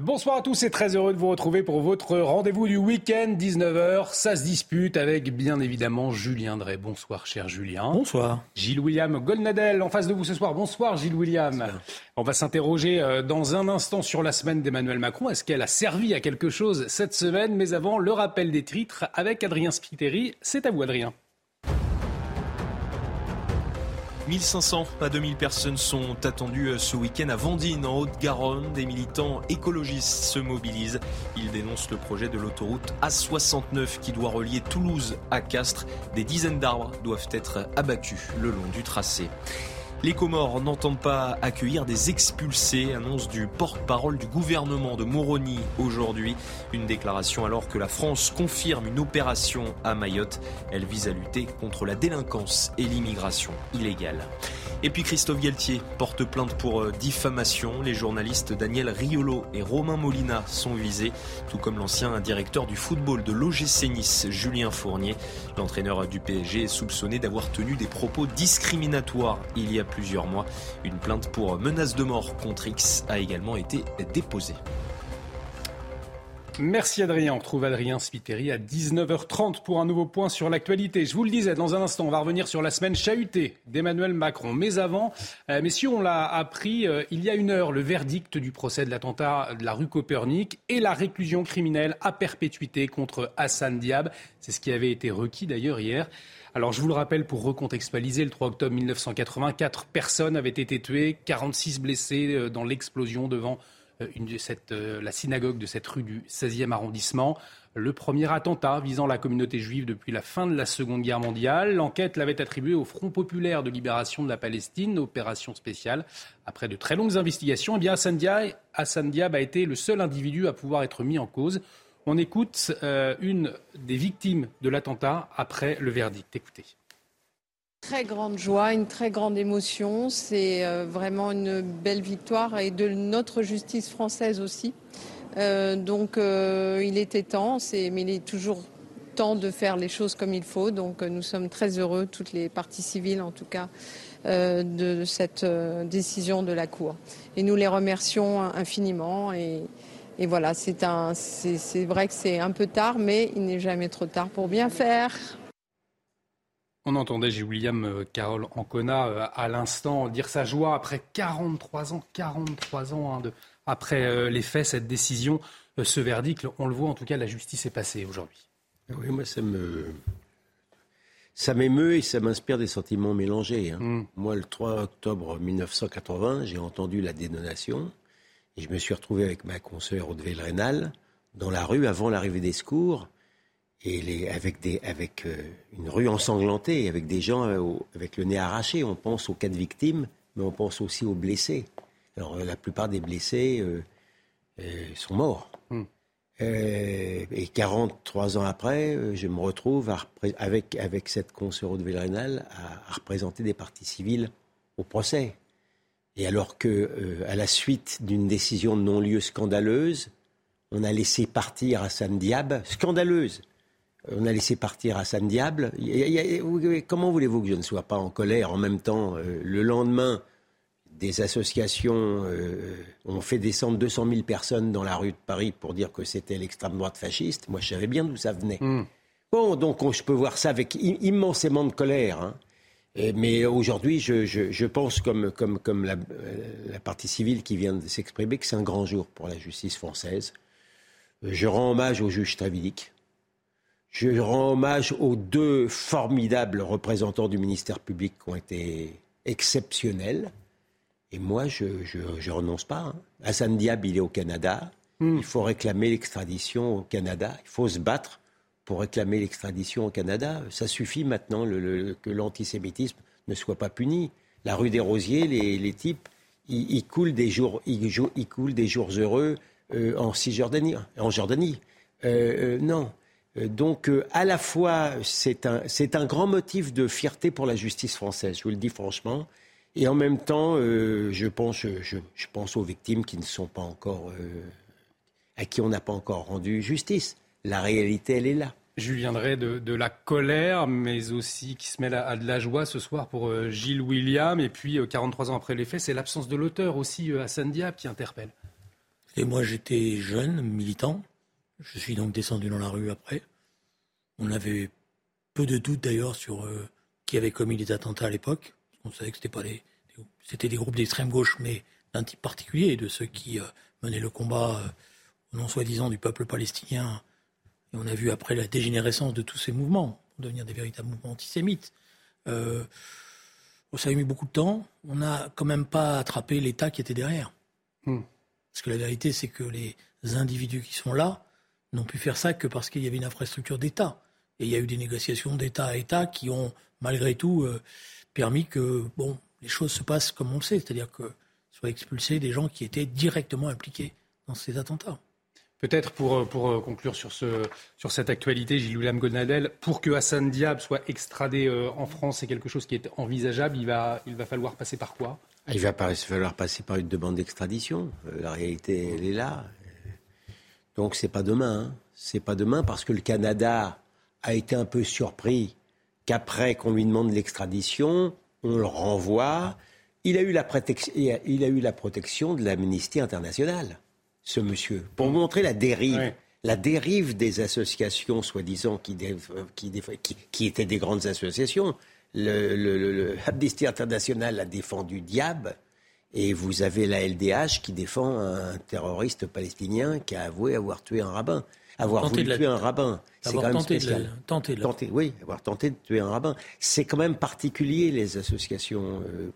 Bonsoir à tous et très heureux de vous retrouver pour votre rendez-vous du week-end, 19h. Ça se dispute avec bien évidemment Julien Drey. Bonsoir cher Julien. Bonsoir. Gilles William Goldnadel en face de vous ce soir. Bonsoir Gilles William. On va s'interroger euh, dans un instant sur la semaine d'Emmanuel Macron. Est-ce qu'elle a servi à quelque chose cette semaine? Mais avant, le rappel des titres avec Adrien Spiteri. C'est à vous Adrien. 1500 à 2000 personnes sont attendues euh, ce week-end à Vendine, en Haute-Garonne. Des militants écologistes se mobilisent. Ils dénoncent le projet de l'autoroute A69 qui doit relier Toulouse à Castres. Des dizaines d'arbres doivent être abattus le long du tracé. Les Comores n'entendent pas accueillir des expulsés, annonce du porte-parole du gouvernement de Moroni aujourd'hui. Une déclaration alors que la France confirme une opération à Mayotte. Elle vise à lutter contre la délinquance et l'immigration illégale. Et puis Christophe Galtier porte plainte pour euh, diffamation. Les journalistes Daniel Riolo et Romain Molina sont visés, tout comme l'ancien directeur du football de l'OGC Nice, Julien Fournier. L'entraîneur du PSG est soupçonné d'avoir tenu des propos discriminatoires il y a plusieurs mois. Une plainte pour menace de mort contre X a également été déposée. Merci Adrien. On retrouve Adrien Spiteri à 19h30 pour un nouveau point sur l'actualité. Je vous le disais, dans un instant, on va revenir sur la semaine chahutée d'Emmanuel Macron. Mais avant, euh, messieurs, on l'a appris euh, il y a une heure, le verdict du procès de l'attentat de la rue Copernic et la réclusion criminelle à perpétuité contre Hassan Diab. C'est ce qui avait été requis d'ailleurs hier. Alors je vous le rappelle pour recontextualiser, le 3 octobre 1984, personnes avaient été tuées, 46 blessés euh, dans l'explosion devant euh, euh, la synagogue de cette rue du 16e arrondissement. Le premier attentat visant la communauté juive depuis la fin de la Seconde Guerre mondiale. L'enquête l'avait attribué au Front populaire de libération de la Palestine, opération spéciale. Après de très longues investigations, eh bien Hassan Diab a été le seul individu à pouvoir être mis en cause. On écoute euh, une des victimes de l'attentat après le verdict. Écoutez très grande joie, une très grande émotion. C'est euh, vraiment une belle victoire et de notre justice française aussi. Euh, donc il était temps, mais il est toujours temps de faire les choses comme il faut. Donc nous sommes très heureux, toutes les parties civiles en tout cas, de cette décision de la Cour. Et nous les remercions infiniment. Et voilà, c'est vrai que c'est un peu tard, mais il n'est jamais trop tard pour bien faire. On entendait J. William euh, Carole Ancona euh, à l'instant dire sa joie après 43 ans, 43 ans hein, de, après euh, les faits, cette décision, ce verdict. On le voit en tout cas, la justice est passée aujourd'hui. Oui, moi ça me. Ça m'émeut et ça m'inspire des sentiments mélangés. Hein. Mm. Moi, le 3 octobre 1980, j'ai entendu la dénonation et je me suis retrouvé avec ma consoeur Aude Rénal dans la rue avant l'arrivée des secours et les, avec, des, avec euh, une rue ensanglantée, avec des gens euh, avec le nez arraché. On pense aux quatre victimes, mais on pense aussi aux blessés. Alors euh, la plupart des blessés sont morts. Hmm. et 43 ans après, je me retrouve avec, avec cette consoeur de Vélénal à, à, représenter des partis civils au procès. Et alors que, à la suite d'une décision de non-lieu scandaleuse, on a laissé partir Hassan Diab, scandaleuse, on a laissé partir Hassan Diable. comment voulez-vous que je ne sois pas en colère en même temps euh, Le lendemain, des associations euh, ont fait descendre 200 000 personnes dans la rue de Paris pour dire que c'était l'extrême droite fasciste? Moi, je savais bien d'où ça venait. Hmm. Bon, donc je peux voir ça avec immensément de colère. Hein. Mais aujourd'hui, je, pense, comme, comme, comme la, euh, la, partie civile qui vient de s'exprimer, que c'est un grand jour pour la justice française. Je rends hommage au juge Travilic je rends hommage aux deux formidables représentants du ministère public qui ont été exceptionnels. Et moi, je ne renonce pas. Hein. Hassan Diab, il est au Canada. Hmm. Il faut réclamer l'extradition au Canada. Il faut se battre pour réclamer l'extradition au Canada. Ça suffit maintenant que l'antisémitisme ne soit pas puni. la rue des Rosiers, les, types, ils, coulent des jours, ils, coulent des jours heureux euh, en Cisjordanie, en Jordanie. Euh, non. Donc, à la fois, c'est un, un grand motif de fierté pour la justice française, je vous le dis franchement. Et en même temps, je, pense, je, pense aux victimes qui ne sont pas encore, à qui on n'a pas encore rendu justice. La réalité, elle est là. Julien Drey, de, de, la colère, mais aussi qui se mêle à, de la joie ce soir pour euh, Gilles William. Et puis, 43 euh, ans après les faits, c'est l'absence de l'auteur aussi, euh, Hassan Diab, qui interpelle. Et moi, j'étais jeune, militant. Je suis donc descendu dans la rue après. On avait peu de doutes d'ailleurs sur qui avait commis les attentats à l'époque. On savait que c'était pas les, c'était des groupes d'extrême gauche, mais d'un type particulier, de ceux qui menaient le combat au nom soi-disant du peuple palestinien et on a vu après la dégénérescence de tous ces mouvements, pour devenir des véritables mouvements antisémites. Euh, ça a mis beaucoup de temps. On n'a quand même pas attrapé l'État qui était derrière. Hmm. Parce que la vérité, c'est que les individus qui sont là n'ont pu faire ça que parce qu'il y avait une infrastructure d'État. Et il y a eu des négociations d'État à État qui ont, malgré tout, euh, permis que bon, les choses se passent comme on le sait, c'est-à-dire que soient expulsés des gens qui étaient directement impliqués dans ces attentats. Peut-être pour, euh, pour euh, conclure sur, ce, sur cette actualité, Gilles William Gonadel, pour que Hassan Diab soit extradé euh, en France, c'est quelque chose qui est envisageable. Il va, il va falloir passer par quoi? Il va falloir passer par une demande d'extradition. La réalité, elle est là. Donc c'est pas demain. Hein. C'est pas demain parce que le Canada a été un peu surpris qu'après qu'on lui demande l'extradition, on le renvoie. Il a eu la, il a eu la protection de l'amnistie internationale ce monsieur, pour montrer la dérive. La dérive des associations, soi-disant, qui, qui, étaient des grandes associations. Le, le, Amnesty International a défendu Diab, et vous avez la LDH qui défend un terroriste palestinien qui a avoué avoir tué un rabbin. Avoir voulu tuer un rabbin. C'est quand même spécial. Tenté oui, avoir tenté de tuer un rabbin. C'est quand même particulier, les associations euh,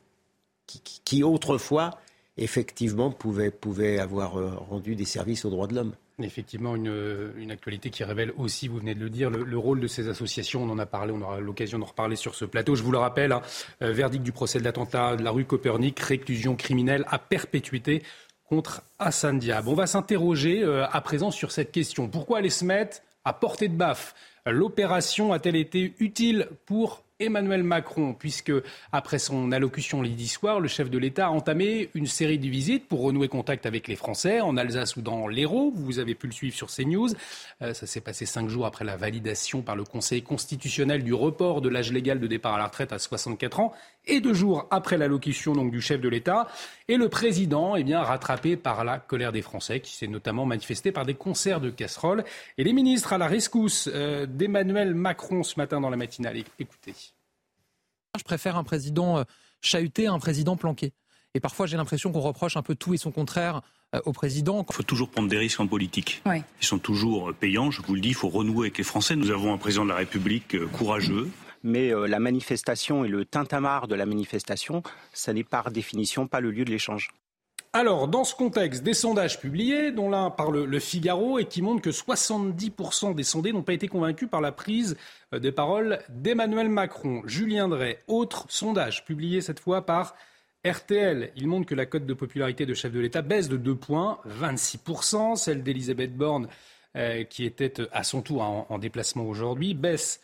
qui, qui, autrefois, effectivement, pouvaient, avoir euh, rendu des services aux droits de l'homme. Effectivement, une, une, actualité qui révèle aussi, vous venez de le dire, le, rôle de ces associations. On en a parlé, on aura l'occasion d'en reparler sur ce plateau. Je vous le rappelle, hein, euh, verdict du procès de l'attentat de la rue Copernic, réclusion criminelle à perpétuité contre Hassan Diab. On va s'interroger euh, à présent sur cette question. Pourquoi aller se mettre à portée de baffe L'opération a-t-elle été utile pour Emmanuel Macron, puisque après son allocution lundi soir, le chef de l'État a entamé une série de visites pour renouer contact avec les Français en Alsace ou dans l'Hérault. Vous avez pu le suivre sur CNews. Euh, ça s'est passé cinq jours après la validation par le Conseil constitutionnel du report de l'âge légal de départ à la retraite à 64 ans et deux jours après l'allocution donc du chef de l'État. Et le président, eh bien, rattrapé par la colère des Français, qui s'est notamment manifestée par des concerts de casseroles. Et les ministres à la rescousse euh, d'Emmanuel Macron ce matin dans la matinale. Écoutez. Je préfère un président euh, chahuté à un président planqué. Et parfois, j'ai l'impression qu'on reproche un peu tout et son contraire euh, au président. Il faut toujours prendre des risques en politique. Ils sont toujours payants, je vous le dis, il faut renouer avec les Français. Nous avons un président de la République courageux, mais la manifestation et le tintamarre de la manifestation, ça n'est par définition pas le lieu de l'échange. Alors, dans ce contexte, des sondages publiés, dont l'un par le, Figaro, et qui montrent que 70% des sondés n'ont pas été convaincus par la prise euh, des paroles d'Emmanuel Macron. Julien Drey, autre sondage publié cette fois par RTL. Il montre que la cote de popularité de chef de l'État baisse de 2 points, 26%. Celle d'Elisabeth Borne, euh, qui était à son tour en déplacement aujourd'hui, baisse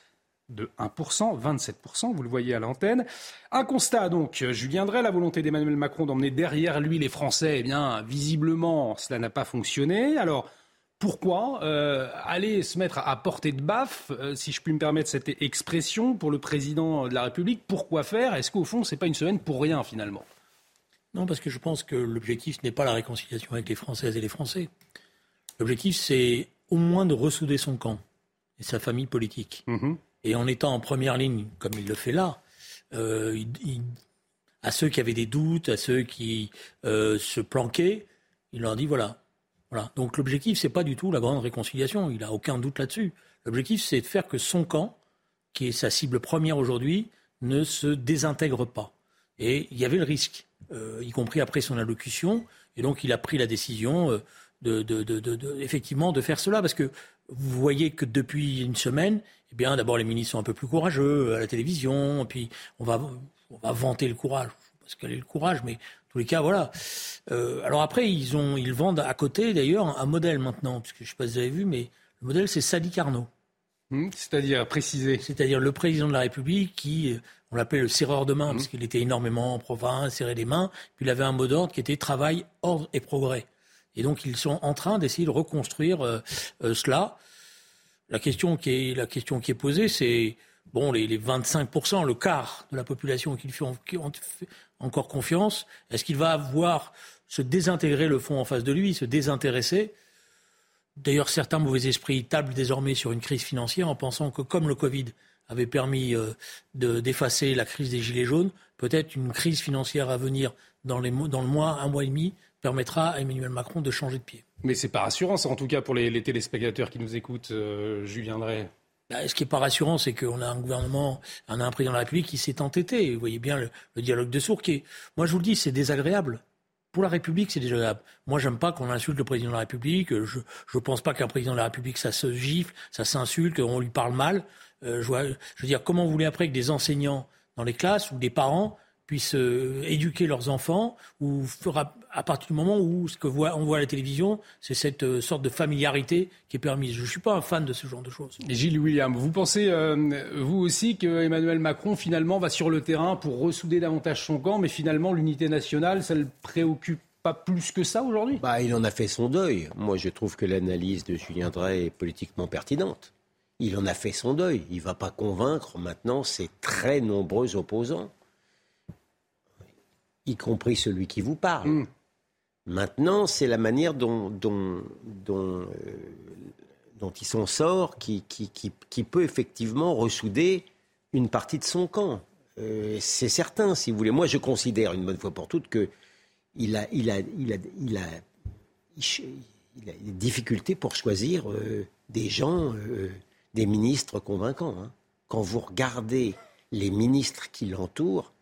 de 1%, 27%, vous le voyez à l'antenne. Un constat donc, Julien Drey, la volonté d'Emmanuel Macron d'emmener derrière lui les Français, eh bien, visiblement, cela n'a pas fonctionné. Alors, pourquoi euh, aller se mettre à, portée de baffe, euh, si je puis me permettre cette expression, pour le président de la République Pourquoi faire? Est-ce qu'au fond, c'est pas une semaine pour rien, finalement? Non, parce que je pense que l'objectif n'est pas la réconciliation avec les Françaises et les Français. L'objectif, c'est au moins de ressouder son camp et sa famille politique. Mm-hmm. Et en étant en première ligne, comme il le fait là, euh, à ceux qui avaient des doutes, à ceux qui euh, se planquaient, il leur dit voilà. voilà. Donc l'objectif, c'est pas du tout la grande réconciliation. Il n'a aucun doute là-dessus. L'objectif, c'est de faire que son camp, qui est sa cible première aujourd'hui, ne se désintègre pas. Et il y avait le risque, euh, y compris après son allocution. Et donc il a pris la décision de, de, de, effectivement de faire cela, parce que vous voyez que depuis une semaine, eh bien, d'abord, les ministres sont un peu plus courageux à la télévision, puis on va, on va vanter le courage. parce qu'elle ait le courage, mais en tous les cas, voilà. alors après, ils, ont, ils vendent à côté, d'ailleurs, un modèle maintenant, puisque je ne sais pas si vous avez vu, mais le modèle, c'est Sadi Carnot. Hmm, c'est-à-dire préciser. C'est-à-dire le président de la République qui, on l'appelait le serreur de main, hmm. parce qu'il était énormément en province, serrait les mains, puis il avait un mot d'ordre qui était travail, ordre et progrès. Et donc ils sont en train d'essayer de reconstruire euh, euh, cela. La question qui est, la question qui est posée, c'est bon, les, les 25%, le quart de la population qui lui fait, fait encore confiance, est-ce qu'il va voir se désintégrer le fond en face de lui, se désintéresser? D'ailleurs, certains mauvais esprits tablent désormais sur une crise financière en pensant que comme le Covid avait permis euh, d'effacer la crise des Gilets jaunes, peut-être une crise financière à venir dans, les, dans le mois, un mois et demi, permettra à Emmanuel Macron de changer de pied. Mais c'est pas rassurant, en tout cas pour les, téléspectateurs qui nous écoutent, euh, Julien Drey. Bah, ce qui n'est pas rassurant, c'est qu'on a un gouvernement, on a un président de la République qui s'est entêté. Vous voyez bien le, dialogue de sourds qui est, moi je vous le dis, c'est désagréable. Pour la République, c'est désagréable. Moi, j'aime pas qu'on insulte le président de la République. Je ne pense pas qu'un président de la République, ça se gifle, ça s'insulte, qu'on lui parle mal. Euh, je, je, veux dire, comment vous voulez après que des enseignants dans les classes ou des parents puissent euh, éduquer leurs enfants ou fera, à partir du moment où ce que voit, on voit à la télévision, c'est cette euh, sorte de familiarité qui est permise. Je ne suis pas un fan de ce genre de choses. Et Gilles William, vous pensez, euh, vous aussi, que Emmanuel Macron, finalement, va sur le terrain pour ressouder davantage son camp, mais finalement, l'unité nationale, ça ne le préoccupe pas plus que ça aujourd'hui? Bah, Il en a fait son deuil. Moi, je trouve que l'analyse de Julien Drey est politiquement pertinente. Il en a fait son deuil. Il ne va pas convaincre maintenant ses très nombreux opposants y compris celui qui vous parle. Hmm. Maintenant, c'est la manière dont, dont, dont, euh, dont il s'en sort qui, qui, qui, peut effectivement ressouder une partie de son camp. Euh, c'est certain, si vous voulez. Moi, je considère une bonne fois pour toutes que il a, il a, il a, il a, il a des difficultés pour choisir euh, des gens, des ministres convaincants. Hein. Quand vous regardez les ministres qui l'entourent,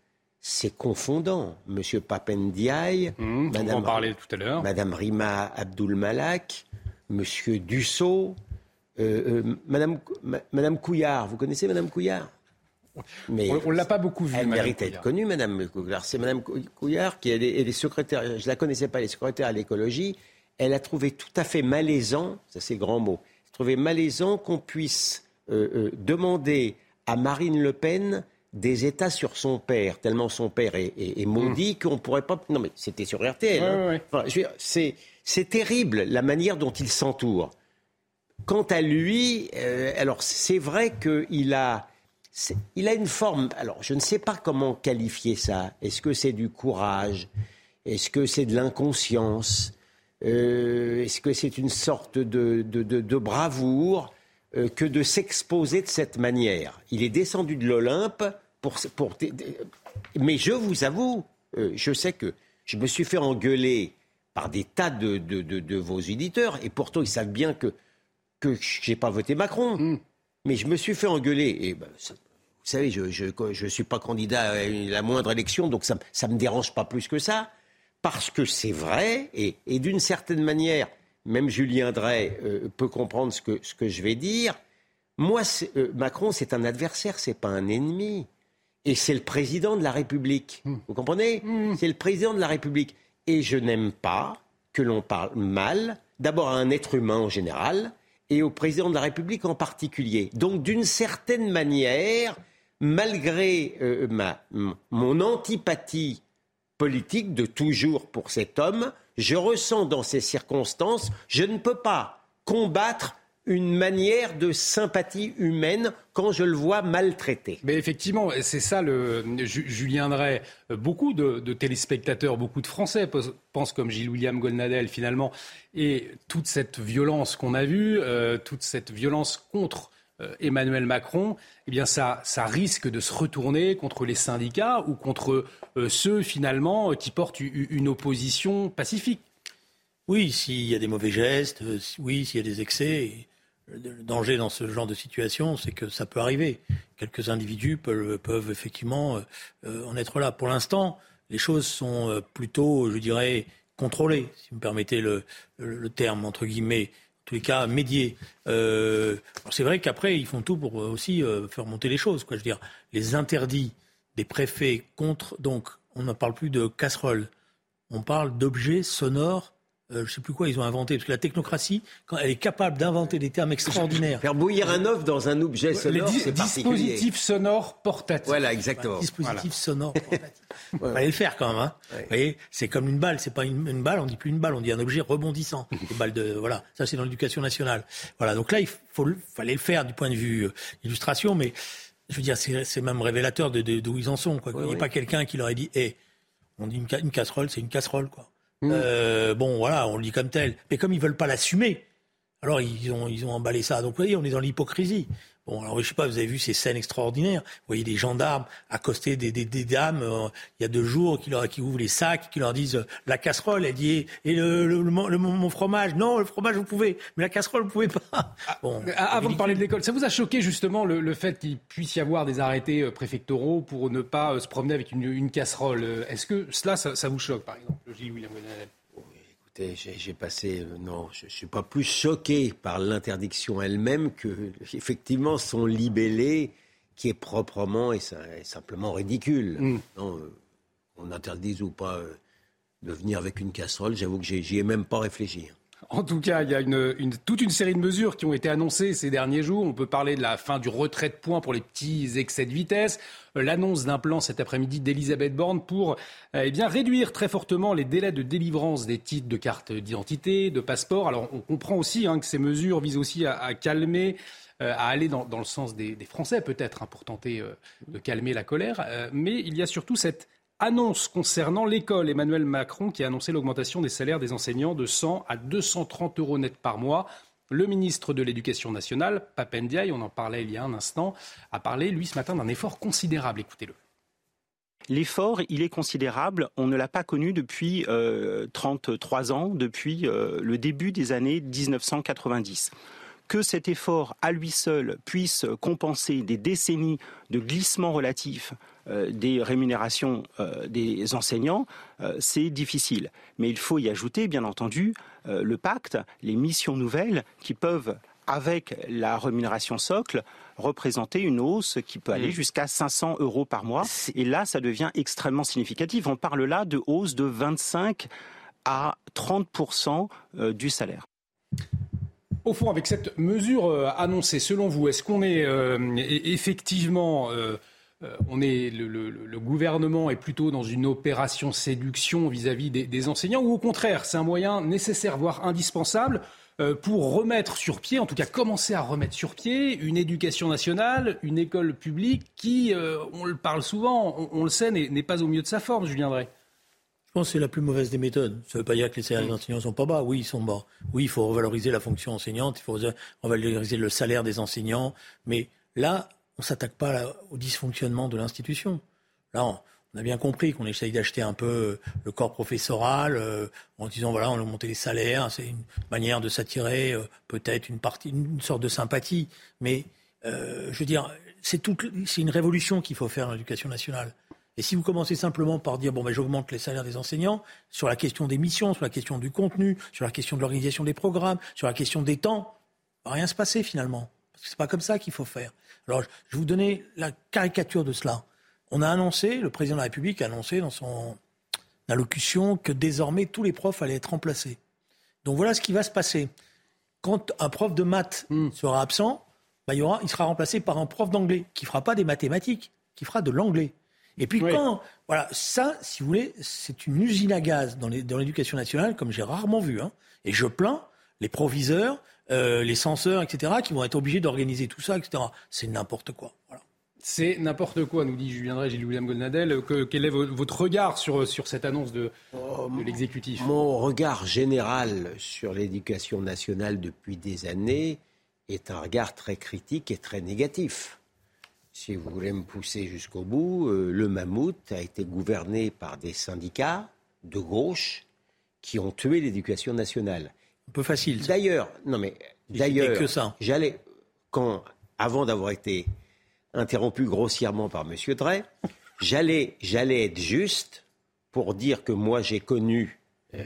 c'est confondant. Monsieur Papendiaï, mmh, Madame, on tout à l'heure. Madame Rima Abdul Malak, Monsieur Dussault, euh, euh, Madame, Madame Couillard. Vous connaissez Madame Couillard? Mais on ne l'a pas beaucoup vue. Elle mérite d'être connue, Madame Couillard. C'est Madame Couillard qui est, est secrétaire. Je ne la connaissais pas, elle est secrétaire à l'écologie. Elle a trouvé tout à fait malaisant, ça c'est le grand mot, trouvé malaisant qu'on puisse euh, demander à Marine Le Pen des États sur son père, tellement son père est, maudit qu'on ne pourrait pas. Non, mais c'était sur RTL. Hein. c'est terrible la manière dont il s'entoure. Quant à lui, euh, alors c'est vrai qu'il a, il a une forme. Alors je ne sais pas comment qualifier ça. Est-ce que c'est du courage? Est-ce que c'est de l'inconscience? Euh, Est-ce que c'est une sorte de, de bravoure? Que de s'exposer de cette manière. Il est descendu de l'Olympe pour, pour, mais je vous avoue, euh, je sais que je me suis fait engueuler par des tas de, de, de, vos éditeurs, et pourtant ils savent bien que, que je n'ai pas voté Macron. Hmm. Mais je me suis fait engueuler. Et ben, vous savez, je ne je, je suis pas candidat à la moindre élection, donc ça ne me dérange pas plus que ça. Parce que c'est vrai, et, et d'une certaine manière, même Julien Drey euh, peut comprendre ce que, ce que je vais dire. Moi, euh, Macron, c'est un adversaire, c'est pas un ennemi. Et c'est le président de la République. Hmm. Vous comprenez hmm. C'est le président de la République. Et je n'aime pas que l'on parle mal, d'abord à un être humain en général, et au président de la République en particulier. Donc, d'une certaine manière, malgré euh, ma, mon antipathie politique de toujours pour cet homme, je ressens dans ces circonstances, je ne peux pas combattre une manière de sympathie humaine quand je le vois maltraité. Mais effectivement, c'est ça le Julien Drey. Beaucoup de, téléspectateurs, beaucoup de Français pensent comme Gilles William Golnadel finalement. Et toute cette violence qu'on a vue, euh, toute cette violence contre euh, Emmanuel Macron, eh bien ça, ça risque de se retourner contre les syndicats ou contre euh, ceux finalement qui portent une opposition pacifique. Oui, s'il y a des mauvais gestes, euh, oui, s'il y a des excès. Le danger dans ce genre de situation, c'est que ça peut arriver. Quelques individus peuvent, peuvent effectivement en être là. Pour l'instant, les choses sont plutôt, je dirais, contrôlées, si vous me permettez le, le terme, entre guillemets tous les cas, médier. Euh, c'est vrai qu'après, ils font tout pour aussi euh, faire monter les choses. Quoi. Je veux dire, les interdits des préfets contre donc on ne parle plus de casserole. On parle d'objets sonores euh, je ne sais plus quoi ils ont inventé, parce que la technocratie, quand elle est capable d'inventer des termes extraordinaires. Faire bouillir un œuf dans un objet sonore, c'est Dispositif sonore portatif. Voilà, exactement. dispositif sonore portatif. Il fallait le faire quand même. Hein. Vous voyez, c'est comme une balle, c'est pas une, balle, on dit plus une balle, on dit un objet rebondissant. balles de, voilà, ça c'est dans l'éducation nationale. Voilà, donc là il faut, fallait le faire du point de vue euh, illustration, mais je veux dire, c'est même révélateur de d'où ils en sont. Quoi. il n'y a pas quelqu'un qui leur ait dit, hé, on dit une, une casserole, c'est une casserole, quoi. Mm. Euh, bon, voilà, on le dit comme tel. Mais comme ils veulent pas l'assumer, alors ils ont, ils ont emballé ça. Donc vous voyez, on est dans l'hypocrisie. Bon, alors je sais pas, vous avez vu ces scènes extraordinaires. Vous voyez des gendarmes accoster des, des, des dames euh, il y a deux jours qui, leur, qui ouvrent les sacs, qui leur disent euh, la casserole, elle dit et le, le, mon fromage. Non, le fromage vous pouvez, mais la casserole vous pouvez pas. Ah, bon, avant de parler de l'école, ça vous a choqué justement le, le fait qu'il puisse y avoir des arrêtés préfectoraux pour ne pas se promener avec une, une casserole? Est-ce que cela, ça, ça, vous choque par exemple, Gilles William j'ai passé, euh, non, je ne suis pas plus choqué par l'interdiction elle-même que, effectivement, son libellé qui est proprement et, simplement ridicule. Mm. Non, euh, on interdise ou pas euh, de venir avec une casserole, j'avoue que j'y ai même pas réfléchi. En tout cas, il y a une, toute une série de mesures qui ont été annoncées ces derniers jours. On peut parler de la fin du retrait de points pour les petits excès de vitesse, euh, l'annonce d'un plan cet après-midi d'Elisabeth Borne pour euh, eh bien, réduire très fortement les délais de délivrance des titres de carte d'identité, de passeport. Alors on comprend aussi hein, que ces mesures visent aussi à, calmer euh, à aller dans, le sens des, Français peut-être hein, pour tenter de calmer la colère. mais il y a surtout cette Annonce concernant l'école. Emmanuel Macron qui a annoncé l'augmentation des salaires des enseignants de 100 à 230 euros net par mois. Le ministre de l'Éducation nationale, Papendiaï, on en parlait il y a un instant, a parlé, lui, ce matin, d'un effort considérable. Écoutez-le. L'effort, il est considérable. On ne l'a pas connu depuis 33 euh, ans, depuis euh, le début des années 1990 que cet effort à lui seul puisse compenser des décennies de glissement relatif euh, des rémunérations euh, des enseignants, euh, c'est difficile. Mais il faut y ajouter, bien entendu, le pacte, les missions nouvelles qui peuvent avec la rémunération socle, représenter une hausse qui peut aller mm. jusqu'à 500 euros par mois. Et là, ça devient extrêmement significatif. On parle là de hausse de 25 à 30% du salaire. Au fond, avec cette mesure euh, annoncée, selon vous, est-ce qu'on est euh, effectivement, euh, on est le, gouvernement est plutôt dans une opération séduction vis-à-vis des, enseignants, ou au contraire, c'est un moyen nécessaire, voire indispensable, pour remettre sur pied, en tout cas commencer à remettre sur pied, une éducation nationale, une école publique qui, on le parle souvent, on, le sait, n'est pas au mieux de sa forme, Julien Drey? Je pense que c'est la plus mauvaise des méthodes. Ça ne veut pas dire que les salaires des enseignants sont pas bas. Oui, ils sont bas. Oui, il faut revaloriser la fonction enseignante, il faut revaloriser le salaire des enseignants. Mais là, on ne s'attaque pas au dysfonctionnement de l'institution. Là, on, a bien compris qu'on essaye d'acheter un peu euh, le corps professoral euh, en disant voilà, on a monté les salaires. C'est une manière de s'attirer euh, peut-être une une sorte de sympathie. Mais je veux dire, c'est une révolution qu'il faut faire dans l'éducation nationale. Et si vous commencez simplement par dire bon ben j'augmente les salaires des enseignants sur la question des missions, sur la question du contenu, sur la question de l'organisation des programmes, sur la question des temps, va rien se passer finalement. Parce que c'est pas comme ça qu'il faut faire. Alors je vais vous donner la caricature de cela. On a annoncé, le président de la République a annoncé dans son allocution que désormais tous les profs allaient être remplacés. Donc voilà ce qui va se passer. Quand un prof de maths hmm. sera absent, ben, il, y aura, il sera remplacé par un prof d'anglais qui fera pas des mathématiques, qui fera de l'anglais. Et puis quand, voilà, ça, si vous voulez, c'est une usine à gaz dans l'éducation nationale, comme j'ai rarement vu. Hein. Et je plains les proviseurs, euh, les censeurs, etc., qui vont être obligés d'organiser tout ça, etc. C'est n'importe quoi. Voilà. C'est n'importe quoi, nous dit Julien Drey, Gilles William Goldnadel. quel est votre regard sur, sur cette annonce de, oh, de l'exécutif? Mon regard général sur l'éducation nationale depuis des années est un regard très critique et très négatif si vous voulez me pousser jusqu'au bout, euh, le mammouth a été gouverné par des syndicats de gauche qui ont tué l'éducation nationale. Un peu facile. D'ailleurs, non mais d'ailleurs, j'allais quand avant d'avoir été interrompu grossièrement par M. Drey, j'allais j'allais être juste pour dire que moi j'ai connu euh,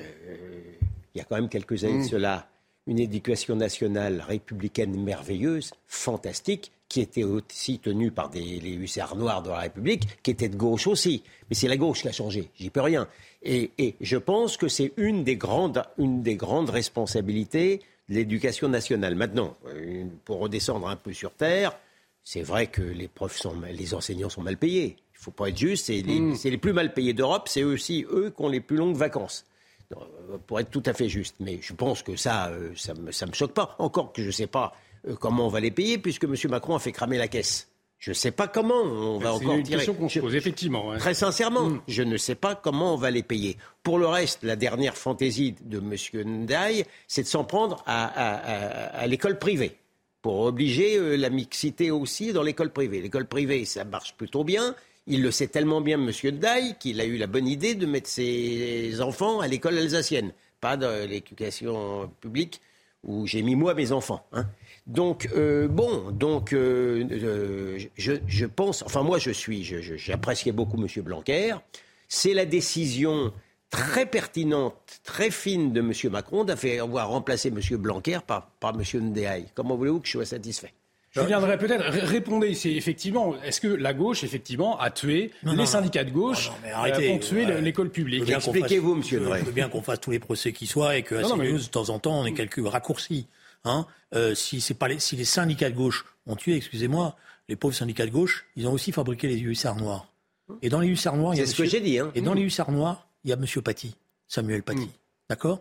il y a quand même quelques années de mmh. cela une éducation nationale républicaine merveilleuse, fantastique, qui était aussi tenue par des, les hussards noirs de la République, qui étaient de gauche aussi. Mais c'est la gauche qui a changé, j'y peux rien. Et, je pense que c'est une des grandes, une des grandes responsabilités de l'éducation nationale. Maintenant, euh, pour redescendre un peu sur terre, c'est vrai que les profs sont, les enseignants sont mal payés. Il ne faut pas être juste. C'est les, mm. les, plus mal payés d'Europe. C'est aussi eux qui ont les plus longues vacances. Euh, pour être tout à fait juste. Mais je pense que ça, euh, ça ne me, choque pas. Encore que je ne sais pas euh, comment on va les payer, puisque M. Macron a fait cramer la caisse. Je ne sais pas comment on va encore une tirer. question qu'on se pose, effectivement. Très sincèrement, mm. je ne sais pas comment on va les payer. Pour le reste, la dernière fantaisie de M. Ndaye, c'est de s'en prendre à l'école privée pour obliger la mixité aussi dans l'école privée. L'école privée, ça marche plutôt bien. Il le sait tellement bien, M. Daille, qu'il a eu la bonne idée de mettre ses enfants à l'école alsacienne, pas dans l'éducation publique où j'ai mis moi mes enfants. Hein. Donc euh, bon, donc euh, je, pense, enfin moi je suis, j'appréciais beaucoup M. Blanquer. C'est la décision très pertinente, très fine de M. Macron d'avoir remplacé M. Blanquer par, par M. Ndéaï. Comment voulez-vous que je sois satisfait? Je viendrai peut-être. Répondez ici, effectivement, est-ce que la gauche, effectivement, a tué les syndicats de gauche, non, arrêtez, euh, ont tué l'école publique? Expliquez-vous, monsieur Je veux bien qu'on fasse tous les procès qui soient et que de temps en temps, on ait quelques raccourcis. Hein euh, si, pas les, si les syndicats de gauche ont tué, excusez-moi, les pauvres syndicats de gauche, ils ont aussi fabriqué les hussards noirs. Et dans les hussards noirs, il y a ce que j'ai dit. Hein. Et dans les hussards noirs, il y a M. Paty, Samuel Paty. Mm. D'accord?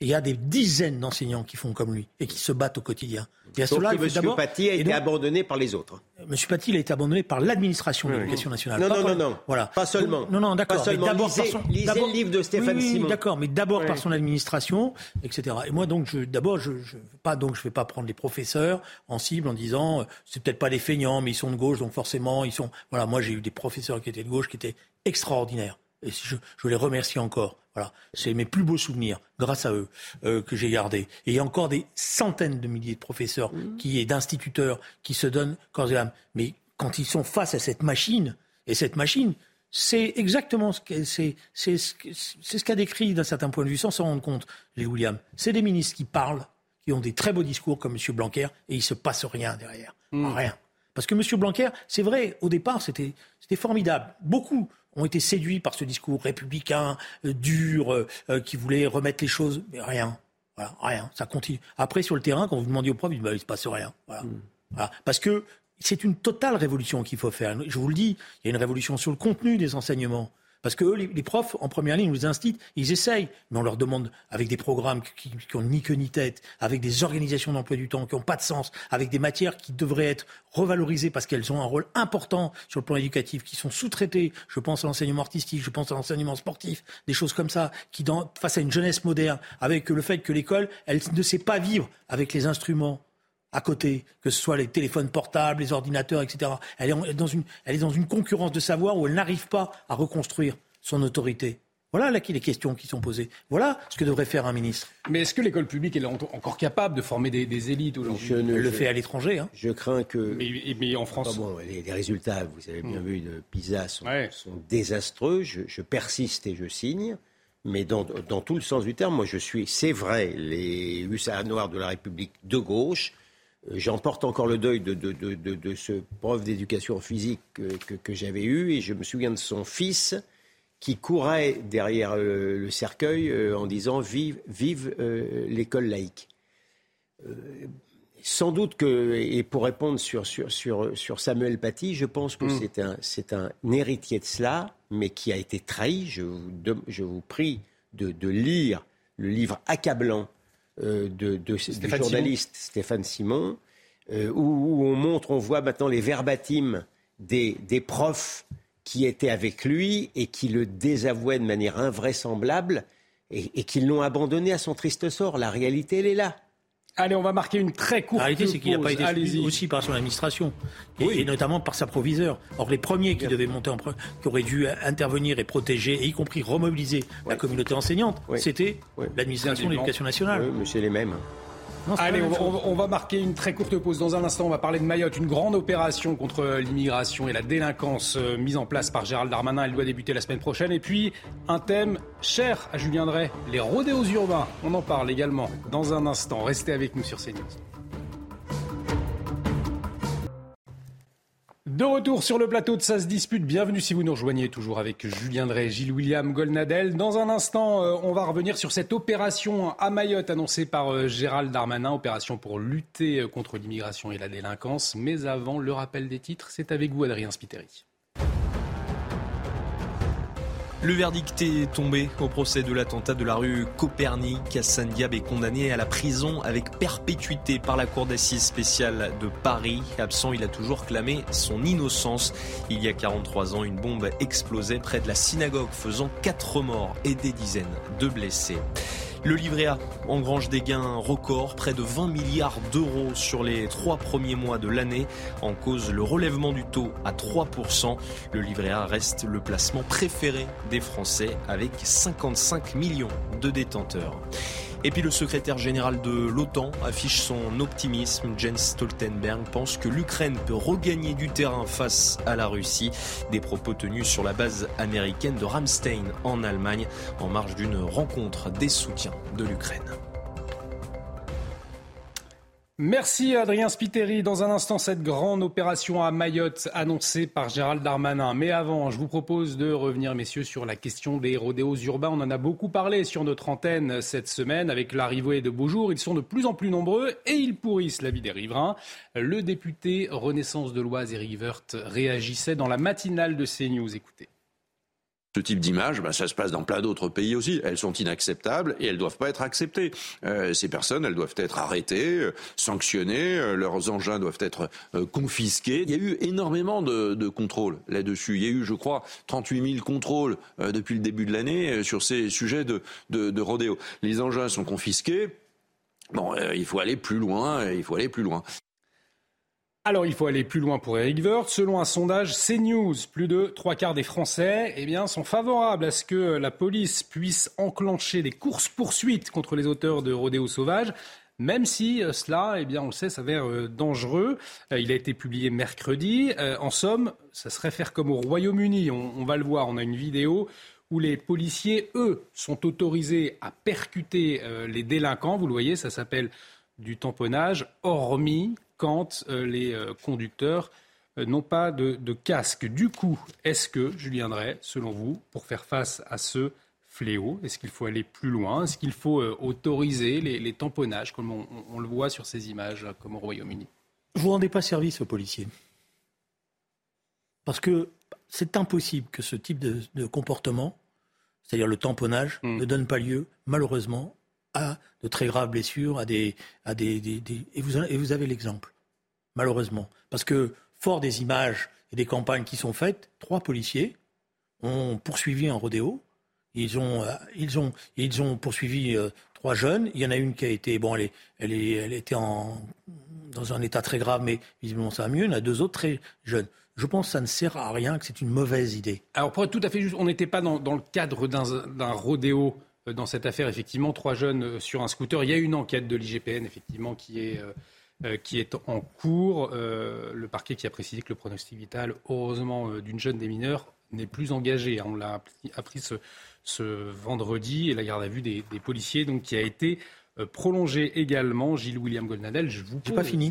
Il y a des dizaines d'enseignants qui font comme lui et qui se battent au quotidien. Et Sauf que M. Paty a été abandonné par les autres. M. Paty a été abandonné par l'administration de l'éducation nationale. Non, non, non, non. Voilà. Pas seulement. Non, non, d'accord. D'abord lisez, son... lisez le livre de Stéphane oui, Simon. D'accord, mais d'abord par son administration, etc. Et moi, donc, d'abord, je, je, pas, donc, je vais pas prendre les professeurs en cible en disant, euh, c'est peut-être pas des feignants, mais ils sont de gauche, donc forcément, ils sont. Voilà, moi, j'ai eu des professeurs qui étaient de gauche, qui étaient extraordinaires. Et je, je les remercie encore. Voilà, c'est mes plus beaux souvenirs, grâce à eux, euh, que j'ai gardés. Et il y a encore des centaines de milliers de professeurs mmh. qui, et d'instituteurs qui se donnent corps et âme. Mais quand ils sont face à cette machine, et cette machine, c'est exactement ce qu'a c'est, c'est, ce qu'a décrit d'un certain point de vue, sans s'en rendre compte, les William. C'est des ministres qui parlent, qui ont des très beaux discours comme M. Blanquer, et il se passe rien derrière. Mmh. Rien. Parce que M. Blanquer, c'est vrai, au départ, c'était formidable. Beaucoup ont été séduits par ce discours républicain, euh, dur, euh, euh, qui voulait remettre les choses. Mais rien. Voilà, rien. Ça continue. Après, sur le terrain, quand vous demandez aux profs, ils disent bah, il ne se passe rien. Voilà. Hmm. Voilà. Parce que c'est une totale révolution qu'il faut faire. Je vous le dis, il y a une révolution sur le contenu des enseignements. Parce que eux, les, profs, en première ligne, les instituts, ils essayent, mais on leur demande avec des programmes qui, qui ont ni queue ni tête, avec des organisations d'emploi du temps qui n'ont pas de sens, avec des matières qui devraient être revalorisées parce qu'elles ont un rôle important sur le plan éducatif, qui sont sous-traitées. Je pense à l'enseignement artistique, je pense à l'enseignement sportif, des choses comme ça, qui, dans, face à une jeunesse moderne, avec le fait que l'école, elle ne sait pas vivre avec les instruments à côté, que ce soit les téléphones portables, les ordinateurs, etc. Elle est, dans une, elle est dans une concurrence de savoir où elle n'arrive pas à reconstruire son autorité. Voilà là, les questions qui sont posées. Voilà ce que devrait faire un ministre. Mais est-ce que l'école publique est encore capable de former des, élites aujourd'hui? Elle le fait à l'étranger. Hein. Je crains que. Mais, en France. bon, les, résultats, vous avez bien hmm. vu, de PISA sont, désastreux. Je, persiste et je signe. Mais dans, tout le sens du terme, moi je suis, c'est vrai, les hussards noirs de la République de gauche j'emporte encore le deuil de, ce prof d'éducation physique que, j'avais eu et je me souviens de son fils qui courait derrière le, cercueil euh, en disant Vive, vive euh, l'école laïque. sans doute que, et pour répondre sur, sur, Samuel Paty, je pense que mm. c'est un, un héritier de cela, mais qui a été trahi. Je vous, je vous prie de lire le livre accablant euh, de, du journaliste Stéphane Simon, euh, où, on montre, on voit maintenant les verbatims des, des profs qui étaient avec lui et qui le désavouaient de manière invraisemblable et, et qui l'ont abandonné à son triste sort. La réalité, elle est là. Allez, on va marquer une très courte La réalité, c'est qu'il n'a pas été suivi aussi par son administration, et, notamment par sa proviseur. Or, les premiers qui devaient monter en qui auraient dû intervenir et protéger, et y compris remobiliser la communauté enseignante, c'était l'administration de l'éducation nationale. Oui, mais c'est les mêmes. Allez, on, va marquer une très courte pause. Dans un instant, on va parler de Mayotte, une grande opération contre l'immigration et la délinquance euh, mise en place par Gérald Darmanin. Elle doit débuter la semaine prochaine. Et puis, un thème cher à Julien Drey, les rodéos urbains. On en parle également dans un instant. Restez avec nous sur CNews. De retour sur le plateau de Ça se dispute. Bienvenue si vous nous rejoignez toujours avec Julien Drey, Gilles William Golnadel. Dans un instant, euh, on va revenir sur cette opération à Mayotte annoncée par euh, Gérald Darmanin, opération pour lutter euh, contre l'immigration et la délinquance. Mais avant, le rappel des titres, c'est avec vous Adrien Spiteri. Le verdict est tombé au procès de l'attentat de la rue Copernic. Hassan Diab est condamné à la prison avec perpétuité par la cour d'assises spéciale de Paris. Absent, il a toujours clamé son innocence. Il y a 43 ans, une bombe explosait près de la synagogue faisant 4 morts et des dizaines de blessés. Le livret A engrange des gains records, près de 20 milliards d'euros sur les trois premiers mois de l'année. En cause, le relèvement du taux à 3%. Le livret A reste le placement préféré des Français avec 55 millions de détenteurs. Et puis le secrétaire général de l'OTAN affiche son optimisme. Jens Stoltenberg pense que l'Ukraine peut regagner du terrain face à la Russie. Des propos tenus sur la base américaine de Ramstein en Allemagne en marge d'une rencontre des soutiens de l'Ukraine. Merci Adrien Spiteri. Dans un instant, cette grande opération à Mayotte annoncée par Gérald Darmanin. Mais avant, je vous propose de revenir, messieurs, sur la question des rodéos urbains. On en a beaucoup parlé sur notre antenne cette semaine avec l'arrivée de beaux jours. Ils sont de plus en plus nombreux et ils pourrissent la vie des riverains. Le député Renaissance de l'Oise, Eric Woerth, réagissait dans la matinale de CNews. Écoutez. Ce type d'image, bah, ça se passe dans plein d'autres pays aussi. Elles sont inacceptables et elles doivent pas être acceptées. Euh, ces personnes, elles doivent être arrêtées, euh, sanctionnées, euh, leurs engins doivent être confisqués. Il y a eu énormément de, de contrôles là-dessus. Il y a eu, je crois, 38 000 contrôles depuis le début de l'année sur ces sujets de, de, de rodéo. Les engins sont confisqués. Bon, il faut aller plus loin, il faut aller plus loin. Alors il faut aller plus loin pour Eric Woerth. Selon un sondage CNews, plus de trois quarts des Français eh bien, sont favorables à ce que la police puisse enclencher des courses-poursuites contre les auteurs de rodéos sauvages. Même si euh, cela, eh bien, on le sait, s'avère euh, dangereux. Euh, il a été publié mercredi. en somme, ça serait faire comme au Royaume-Uni. On va le voir. On a une vidéo où les policiers, eux, sont autorisés à percuter les délinquants. Vous le voyez, ça s'appelle du tamponnage, hormis quand euh, les euh, conducteurs euh, n'ont pas de, casque. Du coup, est-ce que, Julien Drey, selon vous, pour faire face à ce fléau Est-ce qu'il faut aller plus loin? Est-ce qu'il faut autoriser les, tamponnages, comme on, le voit sur ces images, comme au Royaume-Uni? Vous ne rendez pas service aux policiers. Parce que c'est impossible que ce type de, comportement, c'est-à-dire le tamponnage, hmm. ne donne pas lieu, malheureusement, à de très graves blessures, à des, à des, Et, vous, et vous avez l'exemple, malheureusement. Parce que, fort des images et des campagnes qui sont faites, trois policiers ont poursuivi un rodéo. Ils ont, euh, ils ont, ils ont poursuivi euh, trois jeunes. Il y en a une qui a été, bon, elle, elle, est, elle était en, dans un état très grave, mais visiblement ça va mieux. Il y en a deux autres très jeunes. Je pense que ça ne sert à rien, que c'est une mauvaise idée. Alors pour être tout à fait juste, on n'était pas dans, dans, le cadre d'un rodéo dans cette affaire, effectivement, trois jeunes euh, sur un scooter. Il y a une enquête de l'IGPN, effectivement, qui est, euh, qui est en cours. le parquet qui a précisé que le pronostic vital, heureusement, d'une jeune des mineurs n'est plus engagé. On l'a appris ce, ce, vendredi et la garde à vue des, policiers, donc qui a été prolongé également. Gilles William Goldnadel, je vous pose pas fini.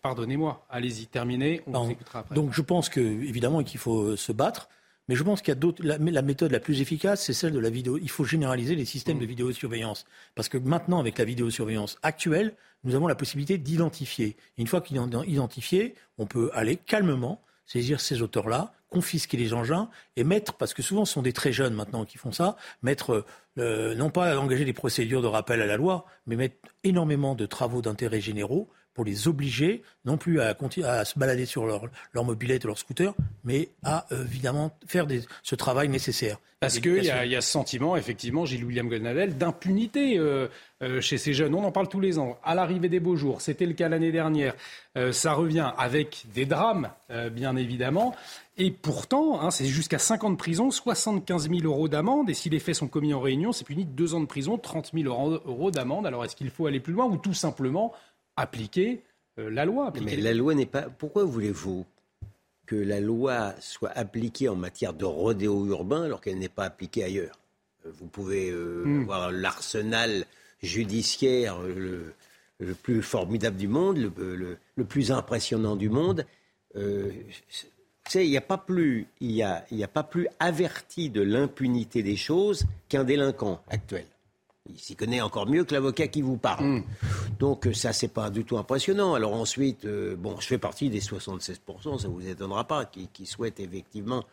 Pardonnez-moi, allez-y, terminez. On vous écoutera après. Donc je pense que évidemment qu'il faut se battre. Mais je pense qu'il y a d'autres. La, la, méthode la plus efficace, c'est celle de la vidéo. Il faut généraliser les systèmes de mmh. vidéosurveillance. Parce que maintenant, avec la vidéosurveillance actuelle, nous avons la possibilité d'identifier. Une fois qu'il est identifié, on peut aller calmement saisir ces auteurs-là, confisquer les engins et mettre, parce que souvent ce sont des très jeunes maintenant qui font ça, mettre, euh, non pas engager des procédures de rappel à la loi, mais mettre énormément de travaux d'intérêt généraux pour les obliger non plus à, à se balader sur leur, leur mobilette ou leur scooter, mais à euh, évidemment faire des, ce travail nécessaire. Parce qu'il y, a, y a ce sentiment, effectivement, Gilles William Goldnadel, d'impunité euh, euh, chez ces jeunes. On en parle tous les ans. À l'arrivée des beaux jours, c'était le cas l'année dernière. ça revient avec des drames, bien évidemment. Et pourtant, hein, c'est jusqu'à 5 ans de prison, 75 000 euros d'amende. Et si les faits sont commis en réunion, c'est puni de 2 ans de prison, 30 000 euros d'amende. Alors est-ce qu'il faut aller plus loin ou tout simplement appliquer euh, la loi Mais la loi n'est pas. Pourquoi voulez-vous que la loi soit appliquée en matière de rodéo urbain alors qu'elle n'est pas appliquée ailleurs? Euh, Vous pouvez euh, hmm. voir l'arsenal judiciaire le, plus formidable du monde, le, plus impressionnant du monde. Euh, il n'y a pas plus, il y a pas plus averti de l'impunité des choses qu'un délinquant actuel. Il s'y connaît encore mieux que l'avocat qui vous parle. Hmm. Donc euh, ça, c'est pas du tout impressionnant. Alors ensuite, euh, bon, je fais partie des 76%, ça vous étonnera pas, qui, souhaitent effectivement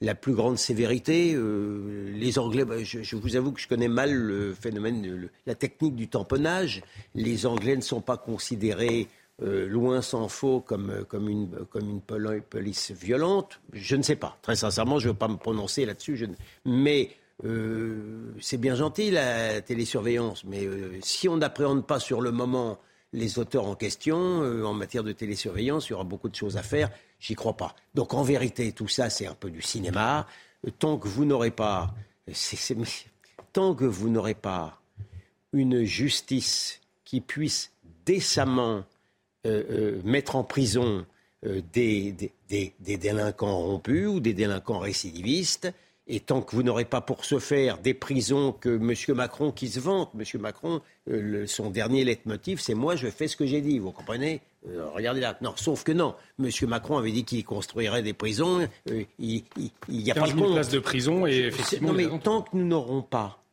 la plus grande sévérité. Euh, les Anglais, bah, je, vous avoue que je connais mal le phénomène, la technique du tamponnage. Les Anglais ne sont pas considérés loin comme, comme, une, comme une police violente. Je ne sais pas. Très sincèrement, je ne veux pas me prononcer là-dessus. Mais euh, c'est bien gentil la télésurveillance, mais euh, si on n'appréhende pas sur le moment les auteurs en question, euh, en matière de télésurveillance, il y aura beaucoup de choses à faire. J'y crois pas. Donc en vérité, tout ça, c'est un peu du cinéma. tant que vous n'aurez pas, une justice qui puisse décemment mettre en prison des, délinquants rompus ou des délinquants récidivistes, et tant que vous n'aurez pas pour ce faire des prisons que M. Macron qui se vante, M. Macron, euh, son dernier leitmotiv, c'est moi, je fais ce que j'ai dit. Vous comprenez? Euh, Regardez là. Non, sauf que non. M. Macron avait dit qu'il construirait des prisons. Euh, il n'y a pas de places de prison et effectivement. Non, mais tant que nous n'aurons pas,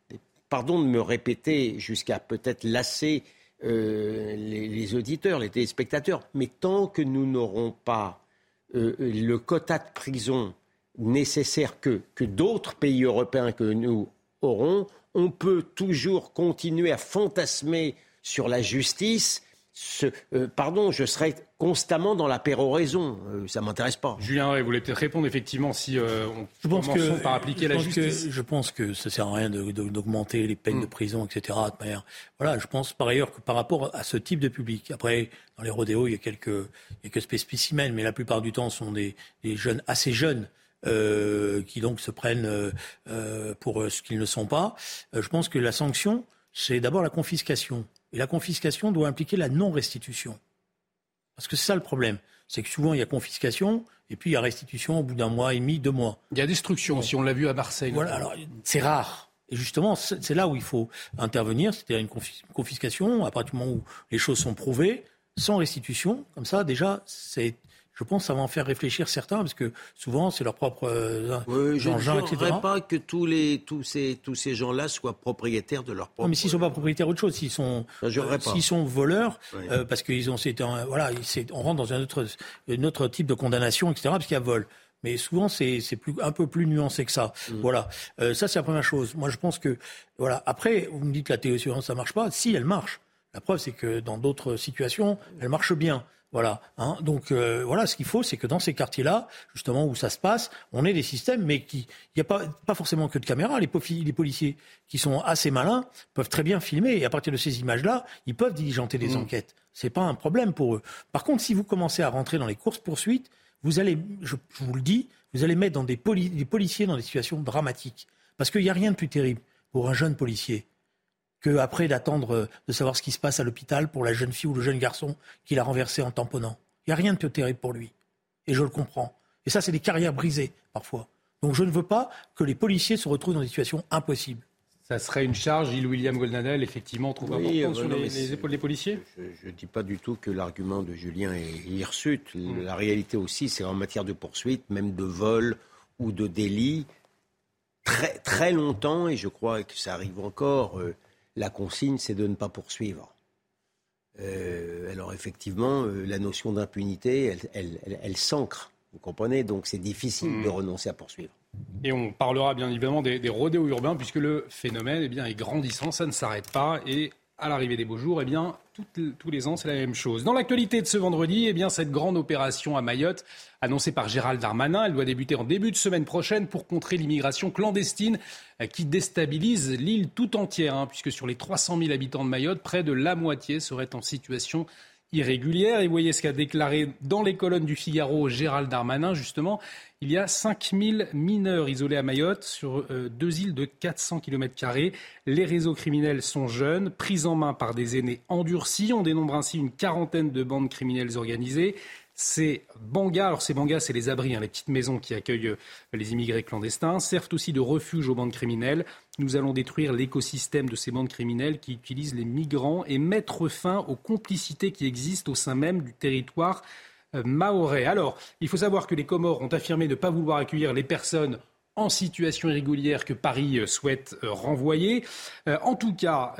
pardon de me répéter jusqu'à peut-être lasser les, les, auditeurs, les téléspectateurs, mais tant que nous n'aurons pas le quota de prison nécessaire que, que d'autres pays européens que nous aurons, on peut toujours continuer à fantasmer sur la justice. Ce, euh, pardon, je serai constamment dans la péroraison. Euh, ça m'intéresse pas. Julien, vous voulez peut-être répondre effectivement si euh, on je pense que, par appliquer la justice. je pense que ça sert à rien d'augmenter les peines de mm. prison, etc. voilà, je pense par ailleurs que par rapport à ce type de public, après dans les rodéos il y a quelques, il y a quelques spécimens, mais la plupart du temps ce sont des, des jeunes assez jeunes euh, qui donc se prennent euh, euh, pour ce qu'ils ne sont pas. je pense que la sanction, c'est d'abord la confiscation. Et la confiscation doit impliquer la non-restitution. Parce que c'est ça le problème. C'est que souvent, il y a confiscation, et puis il y a restitution au bout d'un mois et demi, deux mois. Il y a destruction si on l'a vu à Marseille. Voilà, alors c'est rare. Et justement, c'est là où il faut intervenir, c'est-à-dire une confiscation, à partir du moment où les choses sont prouvées, sans restitution. Comme ça, déjà, c'est je pense que ça va en faire réfléchir certains, parce que souvent, c'est leur propre euh, oui, Je ne pas que tous, les, tous ces, tous ces gens-là soient propriétaires de leur propre... Non, mais s'ils ne sont pas propriétaires, autre chose. S'ils sont, euh, s'ils sont voleurs, euh, parce qu'ils ont... Un, voilà, on rentre dans un autre, un autre type de condamnation, etc., parce qu'il y a vol. Mais souvent, c'est un peu plus nuancé que ça. Mm. Voilà. Euh, ça, c'est la première chose. Moi, je pense que... Voilà. Après, vous me dites que la théorie, ça marche pas. Si, elle marche. La preuve, c'est que dans d'autres situations, elle marche bien. Voilà. Hein. Donc euh, voilà, ce qu'il faut, c'est que dans ces quartiers-là, justement où ça se passe, on ait des systèmes, mais qui, il n'y a pas, pas forcément que de caméras. Les, les, policiers qui sont assez malins peuvent très bien filmer et à partir de ces images-là, ils peuvent diligenter des mmh. enquêtes. C'est pas un problème pour eux. Par contre, si vous commencez à rentrer dans les courses poursuites, vous allez, je, vous le dis, vous allez mettre dans des, des policiers dans des situations dramatiques. Parce qu'il n'y a rien de plus terrible pour un jeune policier que après d'attendre euh, de savoir ce qui se passe à l'hôpital pour la jeune fille ou le jeune garçon qu'il a renversé en tamponnant. Il n'y a rien de plus terrible pour lui. Et je le comprends. Et ça, c'est des carrières brisées, parfois. Donc je ne veux pas que les policiers se retrouvent dans des situations impossibles. Ça serait une charge, Gilles William Goldanel, effectivement, trouve oui, important sur les, épaules des policiers? Je ne dis pas du tout que l'argument de Julien est hirsute. Hmm. La réalité aussi, c'est en matière de poursuite, même de vol ou de délit, très, très longtemps, et je crois que ça arrive encore, euh, la consigne, c'est de ne pas poursuivre. Euh, alors effectivement, euh, la notion d'impunité, elle, s'ancre. Vous comprenez? Donc c'est difficile de hmm. renoncer à poursuivre. Et on parlera bien évidemment des, rodéos urbains, puisque le phénomène eh bien, est grandissant, ça ne s'arrête pas. Et à l'arrivée des beaux jours, eh bien, tous les ans, c'est la même chose. Dans l'actualité de ce vendredi, eh bien, cette grande opération à Mayotte, annoncée par Gérald Darmanin, elle doit débuter en début de semaine prochaine pour contrer l'immigration clandestine euh, qui déstabilise l'île tout entière, hein, puisque sur les 300 000 habitants de Mayotte, près de la moitié seraient en situation irrégulière. Et voyez ce qu'a déclaré dans les colonnes du Figaro Gérald Darmanin, justement. Il y a 5000 mineurs isolés à Mayotte sur euh, deux îles de 400 km. Les réseaux criminels sont jeunes, pris en main par des aînés endurcis. On dénombre ainsi une quarantaine de bandes criminelles organisées. Ces bangas, alors ces bangas, c'est les abris, hein, les petites maisons qui accueillent euh, les immigrés clandestins, servent aussi de refuge aux bandes criminelles. Nous allons détruire l'écosystème de ces bandes criminelles qui utilisent les migrants et mettre fin aux complicités qui existent au sein même du territoire euh, maorais. Alors, il faut savoir que les Comores ont affirmé ne pas vouloir accueillir les personnes en situation irrégulière que Paris euh, souhaite renvoyer. en tout cas,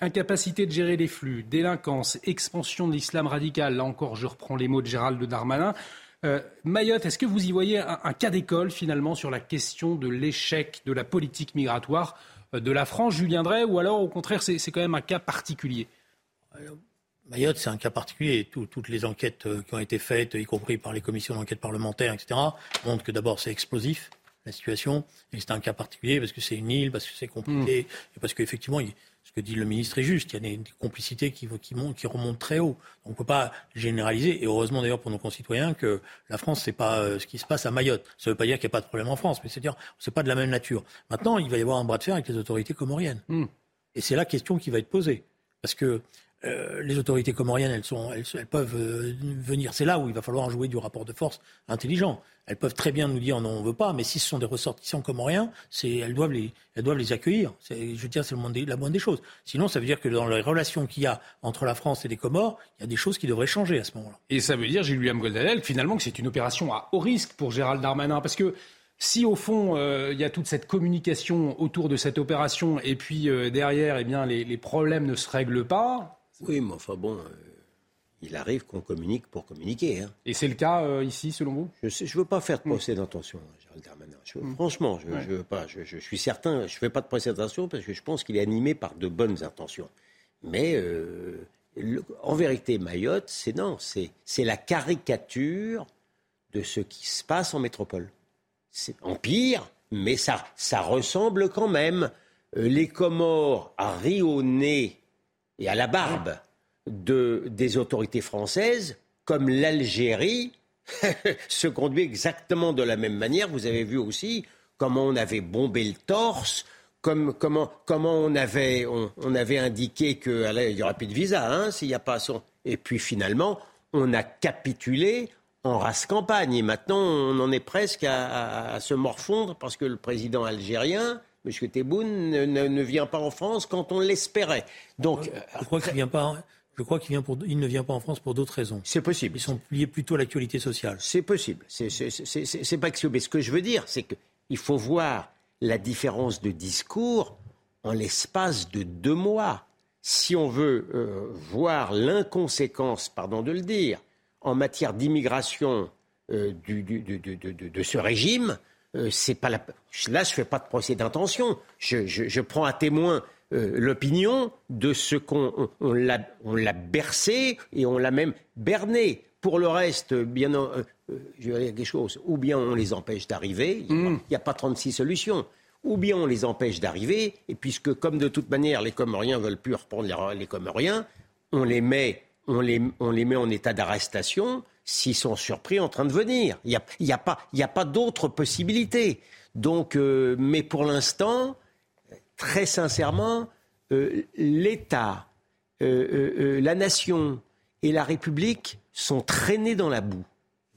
incapacité de gérer les flux, délinquance, expansion de l'islam radical, là encore je reprends les mots de Gérald Darmanin. Mayotte, est-ce que vous y voyez un, cas d'école finalement sur la question de l'échec de la politique migratoire de la France, Julien Drey, ou alors au contraire c'est quand même un cas particulier? Mayotte, c'est un cas particulier. toutes les enquêtes euh, qui ont été faites, y compris par les commissions d'enquête parlementaires, etc., montrent que d'abord c'est explosif, la situation, et c'est un cas particulier parce que c'est une île, parce que c'est compliqué, hmm. et parce qu'effectivement, ce que dit le ministre est juste, il y a des, complicités qui, qui, montent, qui remontent très haut. on ne peut pas généraliser, et heureusement d'ailleurs pour nos concitoyens que la France, c'est pas euh, ce qui se passe à Mayotte. Ça ne veut pas dire qu'il n'y a pas de problème en France, mais c'est dire c'est pas de la même nature. Maintenant, il va y avoir un bras de fer avec les autorités comoriennes. Hmm. Et c'est la question qui va être posée. Parce que euh, les autorités comoriennes, elles, peuvent euh, venir. C'est là où il va falloir jouer du rapport de force intelligent. Elles peuvent très bien nous dire non, on veut pas, mais si ce sont des ressortissants comoriens, elles doivent les, elles doivent les accueillir. Je dire, c'est la moindre des choses. Sinon, ça veut dire que dans les relations qu'il y a entre la France et les Comores, il y a des choses qui devraient changer à ce moment-là. Et ça veut dire, Gilles-William Goldadel, finalement, que c'est une opération à haut risque pour Gérald Darmanin, parce que si au fond euh, il y a toute cette communication autour de cette opération et puis derrière, eh bien, les problèmes ne se règlent pas, oui, mais enfin bon, euh, il arrive qu'on communique pour communiquer. Hein. Et c'est le cas euh, ici, selon vous? Je ne veux pas faire de procès d'intention, hein, Gérald Darmanin. Hmm. Franchement, je, veux pas. Je, suis certain, je ne fais pas de procès d'intention parce que je pense qu'il est animé par de bonnes intentions. Mais euh, en vérité, Mayotte, c'est non, c'est la caricature de ce qui se passe en métropole. C'est empire, mais ça, ça ressemble quand même. les Comores à Rionné et à la barbe de, des autorités françaises, comme l'Algérie se conduit exactement de la même manière. Vous avez vu aussi comment on avait bombé le torse, comme, comment, on, avait, indiqué qu'il n'y aura plus de visa hein, s'il n'y a pas son... Et puis finalement, on a capitulé en race campagne. Et maintenant, on en est presque à, à se morfondre parce que le président algérien M. Tebboune ne, vient pas en France quand on l'espérait. Donc, je crois qu'il vient pas. Je crois qu'il ne vient pas en France pour d'autres raisons. C'est possible. Ils sont liés plutôt à l'actualité sociale. C'est possible. C'est pas que. Mais ce que je veux dire, c'est qu'il faut voir la différence de discours en l'espace de deux mois. Si on veut euh, voir l'inconséquence, pardon de le dire, en matière d'immigration euh, de, ce régime, euh, c'est pas la... là je fais pas de procès d'intention. Je, prends à témoin euh, l'opinion de ce qu'on on, l'a bercé et on l'a même berné. Pour le reste, bien, euh, je vais dire quelque chose. Ou bien on les empêche d'arriver. Il n'y a, pas 36 solutions. Ou bien on les empêche d'arriver. Et puisque, comme de toute manière, les Comoriens veulent plus reprendre les, les Comoriens, on les met, on les, on les met en état d'arrestation s'ils sont surpris en train de venir. Il n'y a, pas, y a pas d'autre possibilité. Donc, euh, mais pour l'instant, très sincèrement, euh, l'État, euh, la nation et la République sont traînés dans la boue.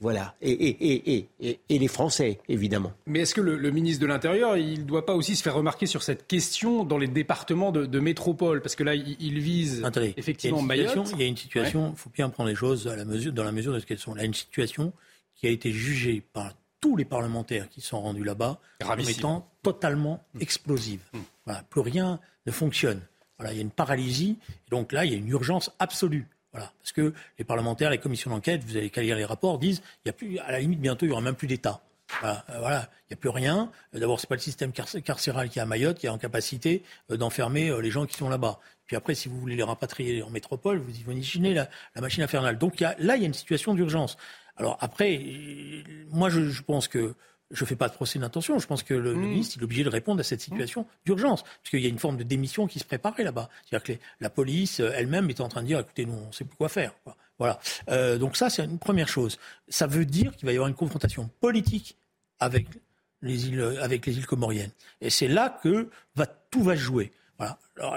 Voilà. Et, et, et, et, les Français, évidemment. Mais est-ce que le, ministre de l'Intérieur, il ne doit pas aussi se faire remarquer sur cette question dans les départements de, métropole? Parce que là, il, vise effectivement Mayotte. Il y a une situation, il faut bien prendre les choses à la mesure, dans la mesure de ce qu'elles sont. Là, une situation qui a été jugée par tous les parlementaires qui sont rendus là-bas comme étant totalement mm. explosive. Mm. Voilà, plus rien ne fonctionne. Voilà, il y a une paralysie. donc là, il y a une urgence absolue. Voilà. Parce que les parlementaires, les commissions d'enquête, vous allez qu'à lire les rapports, disent il y a plus, à la limite, bientôt, il n'y aura même plus d'État. Voilà, il n'y a plus rien. D'abord, c'est pas le système carcéral qui est à Mayotte qui est en capacité d'enfermer les gens qui sont là-bas. Puis après, si vous voulez les rapatrier en métropole, vous imaginez la, la machine infernale. Donc là, il y a une situation d'urgence. Alors après, moi, je pense que je ne fais pas de procès d'intention. Je pense que le, mmh. ministre est obligé de répondre à cette situation d'urgence, puisqu'il y a une forme de démission qui se préparait là-bas. C'est-à-dire que la police euh, elle-même est en train de dire, écoutez, nous, on ne sait plus quoi faire. Voilà. Euh, donc ça, c'est une première chose. Ça veut dire qu'il va y avoir une confrontation politique avec les îles, avec les îles comoriennes. Et c'est là que va, tout va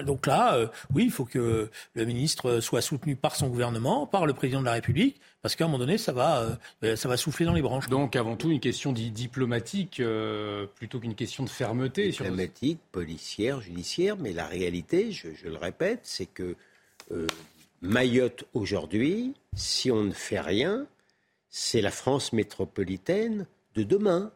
donc là, euh, oui, il faut que le ministre soit soutenu par son gouvernement, par le président de la République, parce qu'à un moment donné, ça va, euh, ça va souffler dans les branches. Donc avant tout, une question diplomatique euh, plutôt qu'une question de fermeté. Diplomatique, policière, judiciaire, mais la réalité, je, je le répète, c'est que Mayotte aujourd'hui, si on ne fait rien, c'est la France métropolitaine de demain.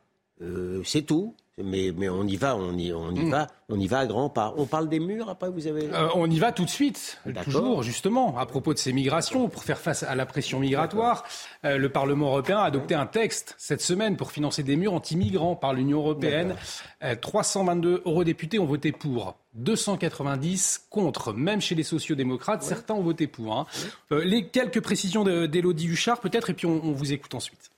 c'est tout mais, mais on y va, on y, on y hmm. va, on y va à grands pas. On parle des murs, après vous avez. Euh, on y va tout de suite, toujours justement à propos de ces migrations pour faire face à la pression migratoire. Euh, le Parlement européen a adopté un texte cette semaine pour financer des murs anti-migrants par l'Union européenne. 322 euh, eurodéputés ont voté pour. 290 contre, même chez les sociodémocrates, certains ont voté pour. Hein. les quelques précisions d'Élodie Huchard peut-être, et puis on vous écoute ensuite.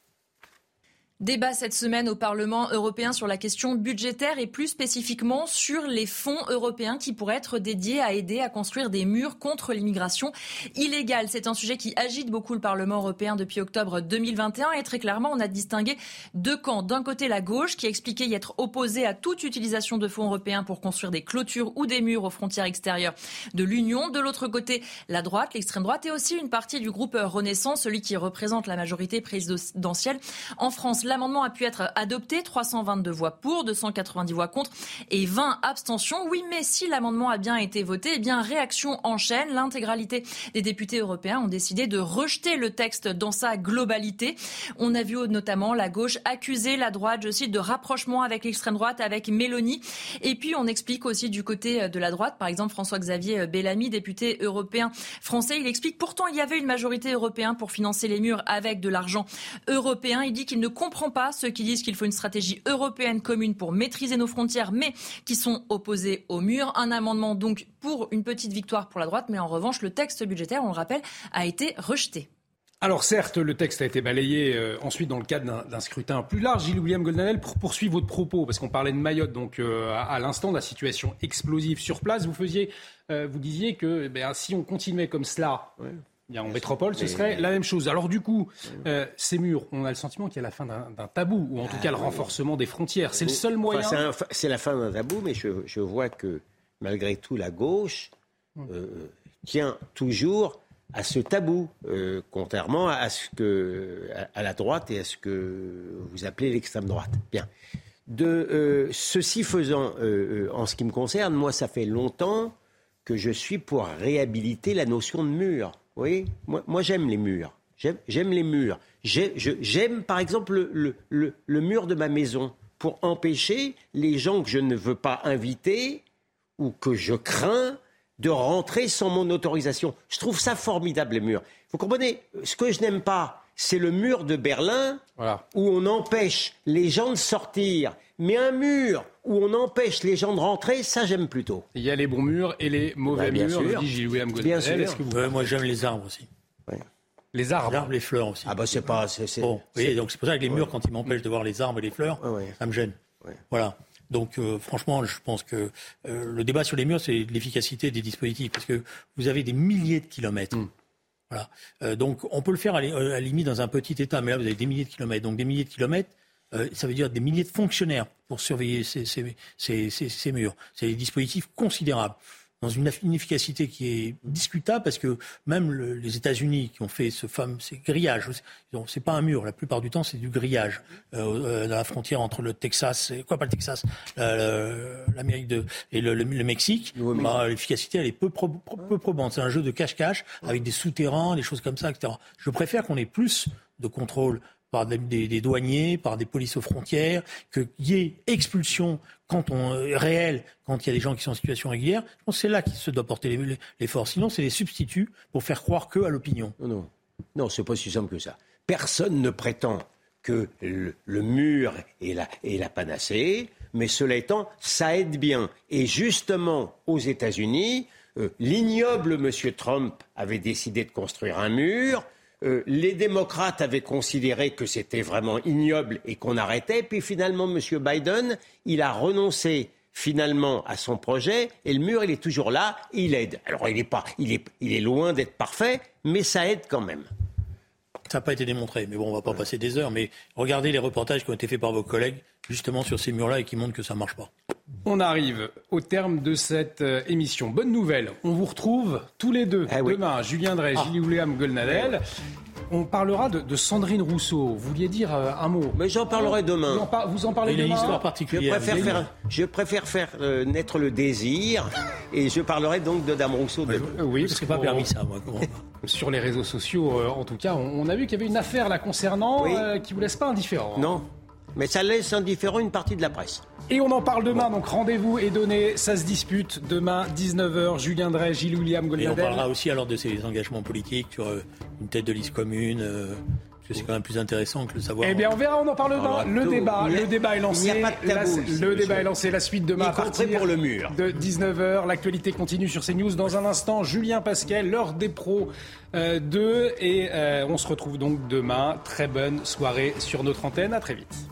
Débat cette semaine au Parlement européen sur la question budgétaire et plus spécifiquement sur les fonds européens qui pourraient être dédiés à aider à construire des murs contre l'immigration illégale. C'est un sujet qui agite beaucoup le Parlement européen depuis octobre 2021 et très clairement on a distingué deux camps. D'un côté la gauche qui a expliqué y être opposée à toute utilisation de fonds européens pour construire des clôtures ou des murs aux frontières extérieures de l'Union. De l'autre côté la droite, l'extrême droite et aussi une partie du groupe Renaissance, celui qui représente la majorité présidentielle en France l'amendement a pu être adopté, 322 voix pour, 290 voix contre et 20 abstentions. Oui, mais si l'amendement a bien été voté, eh bien réaction en chaîne. L'intégralité des députés européens ont décidé de rejeter le texte dans sa globalité. On a vu notamment la gauche accuser la droite, je cite, de rapprochement avec l'extrême droite, avec Mélanie. Et puis on explique aussi du côté de la droite, par exemple François-Xavier Bellamy, député européen français, il explique pourtant il y avait une majorité européenne pour financer les murs avec de l'argent européen. Il dit qu'il ne comprend pas ceux qui disent qu'il faut une stratégie européenne commune pour maîtriser nos frontières, mais qui sont opposés au mur. Un amendement donc pour une petite victoire pour la droite, mais en revanche, le texte budgétaire, on le rappelle, a été rejeté. Alors certes, le texte a été balayé euh, ensuite dans le cadre d'un scrutin plus large. Gilles William Goldanel, pour poursuivre votre propos, parce qu'on parlait de Mayotte, donc euh, à, l'instant de la situation explosive sur place, vous faisiez, euh, vous disiez que ben, si on continuait comme cela, en métropole, ce serait la même chose. Alors du coup, euh, ces murs, on a le sentiment qu'il y a la fin d'un tabou, ou en tout cas le ah renforcement des frontières. C'est le seul moyen. c'est la fin d'un tabou, mais je, vois que malgré tout, la gauche hum. euh, tient toujours à ce tabou, euh, contrairement à ce que à, la droite et à ce que vous appelez l'extrême droite. Bien. De ceci faisant, en ce qui me concerne, moi, ça fait longtemps que je suis pour réhabiliter la notion de mur. Oui, moi, moi j'aime les murs. J'aime les murs. J'aime par exemple le, le, le, mur de ma maison pour empêcher les gens que je ne veux pas inviter ou que je crains de rentrer sans mon autorisation. Je trouve ça formidable, les murs. Vous comprenez Ce que je n'aime pas, c'est le mur de Berlin où on empêche les gens de sortir. Mais un mur où on empêche les gens de rentrer, ça j'aime plutôt. Il y a les bons murs et les mauvais bah, murs, dit Gilles William Bien sûr. moi j'aime les arbres aussi. Les arbres. Les arbres, les fleurs aussi. Ah bah c'est pas. Bon, donc c'est pour ça que les murs, quand ils m'empêchent de voir les arbres et les fleurs, ça me gêne. Voilà. Donc euh, franchement, je pense que euh, le débat sur les murs, c'est l'efficacité des dispositifs, parce que vous avez des milliers de kilomètres. Hmm. Voilà. Euh, donc on peut le faire à, la limite dans un petit État, mais là vous avez des milliers de kilomètres. Donc des milliers de kilomètres, euh, ça veut dire des milliers de fonctionnaires pour surveiller ces, ces, ces, ces murs. C'est des dispositifs considérables dans une efficacité qui est discutable parce que même les États-Unis qui ont fait ce fameux ces grillages, c'est pas un mur, la plupart du temps c'est du grillage euh, euh, dans la frontière entre le Texas, et, quoi pas le Texas, l'Amérique de et le, Mexique. Bah, l'efficacité elle est peu, peu probante. C'est un jeu de cache-cache avec des souterrains, des choses comme ça, etc. Je préfère qu'on ait plus de contrôle par des, douaniers, par des polices aux frontières, qu'il y ait expulsion quand on, euh, réelle quand il y a des gens qui sont en situation régulière. C'est là qu'il se doit porter l'effort. Sinon, c'est des substituts pour faire croire que à l'opinion. Non, non. Non, c'est pas si simple que ça. Personne ne prétend que le, mur est la, est la panacée, mais cela étant, ça aide bien. Et justement, aux États-Unis, euh, l'ignoble M. Trump avait décidé de construire un mur. Euh, les démocrates avaient considéré que c'était vraiment ignoble et qu'on arrêtait. Puis finalement, M. Biden, il a renoncé finalement à son projet et le mur, il est toujours là, il aide. Alors il est, pas, il est, il est loin d'être parfait, mais ça aide quand même. Ça n'a pas été démontré, mais bon, on va pas passer des heures. Mais regardez les reportages qui ont été faits par vos collègues, justement sur ces murs-là, et qui montrent que ça ne marche pas. On arrive au terme de cette euh, émission. Bonne nouvelle, on vous retrouve tous les deux eh demain. Julien Drey, ah. Gilles William Golnadel. On parlera de, Sandrine Rousseau. Vous vouliez dire euh, un mot Mais j'en parlerai demain. Vous en, parlez demain. une histoire particulière. Je préfère faire, je préfère faire euh, naître le désir et je parlerai donc de Dame Rousseau. De... Oui, parce que pas permis ça, moi. Sur les réseaux sociaux, euh, en tout cas, on, a vu qu'il y avait une affaire la concernant qui vous laisse pas indifférent. Non, mais ça laisse indifférent une partie de la presse. Et on en parle demain, donc rendez-vous est donné, ça se dispute demain 19h. Julien Drey, Gilles William Goldnadel. Et on parlera aussi alors de ses engagements politiques sur euh, une tête de liste commune. Euh, c'est quand même plus intéressant que le savoir. Eh bien, on verra, on en parle demain. Le débat, le débat est lancé. le débat est lancé la suite demain à partir pour le mur. de 19h. L'actualité continue sur CNews. Dans un instant, Julien Pasquet, l'heure des pros 2. Euh, et on se retrouve donc demain. Très bonne soirée sur notre antenne. À très vite.